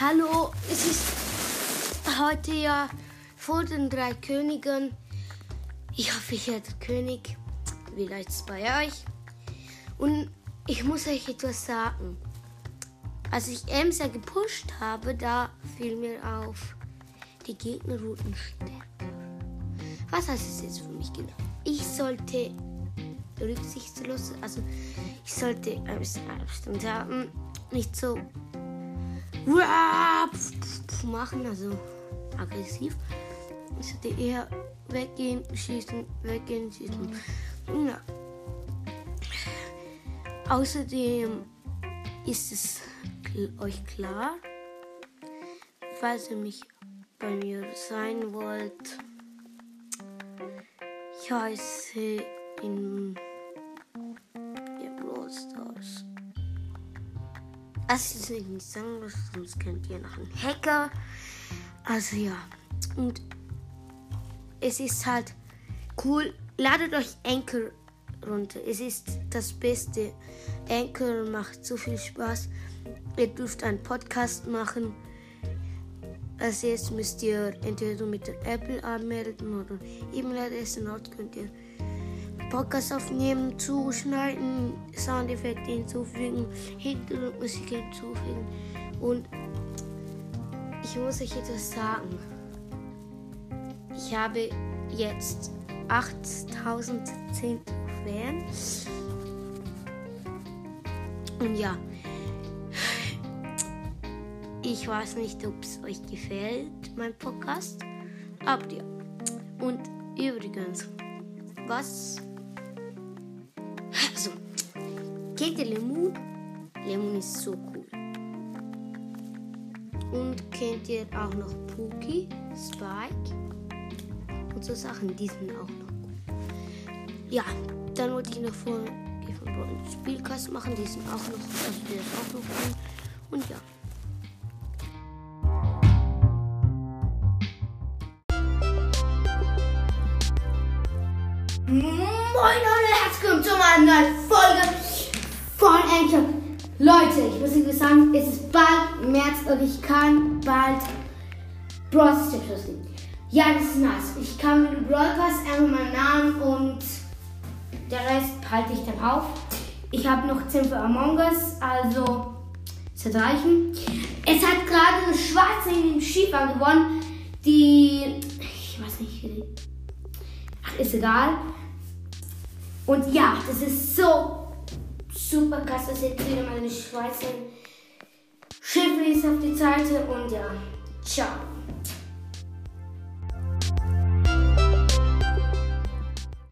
Hallo, es ist heute ja vor den drei Königen. Ich hoffe, ich werde König. Wie läuft es bei euch? Und ich muss euch etwas sagen. Als ich Emsa gepusht habe, da fiel mir auf, die Gegnerrouten stärker. Was heißt es jetzt für mich genau? Ich sollte rücksichtslos, also ich sollte Abstand haben, nicht so machen, also aggressiv. Ich sollte eher weggehen, schießen, weggehen, schießen. Ja. Außerdem ist es euch klar, falls ihr mich bei mir sein wollt. Ich heiße in Das ist nicht sagen, sonst könnt ihr nach einem Hacker. Also ja. Und es ist halt cool. Ladet euch Anchor runter. Es ist das Beste. Anchor macht so viel Spaß. Ihr dürft einen Podcast machen. Als jetzt müsst ihr entweder mit der Apple anmelden oder E-Mail-Adresse. Dort könnt ihr Podcast aufnehmen, zuschneiden, Soundeffekte hinzufügen, Hintergrundmusik hinzufügen. Und ich muss euch etwas sagen. Ich habe jetzt 8010 Fans. Und ja, ich weiß nicht, ob es euch gefällt, mein Podcast. Aber ja. Und übrigens, was kennt ihr Lemon? Lemon ist so cool. Und kennt ihr auch noch Pookie, Spike und so Sachen, die sind auch noch cool. Ja, dann wollte ich noch vor Spielkast machen, die sind auch noch, also der ist auch noch cool. Und ja. Moin Leute, herzlich willkommen zu einer neuen Folge. Leute, ich muss euch sagen, es ist bald März und ich kann bald Stars lösen. Ja, das ist nice. Ich kann mit dem Brawl Pass einfach meinen Namen und der Rest halte ich dann auf. Ich habe noch 10 für Among Us, also wird reichen. Es hat gerade eine Schwarze in dem Skifahren gewonnen, die, ich weiß nicht, ach, ist egal. Und ja, das ist so super krass, dass jetzt wieder mal eine Schweizer Schiff auf die Seite und ja, ciao.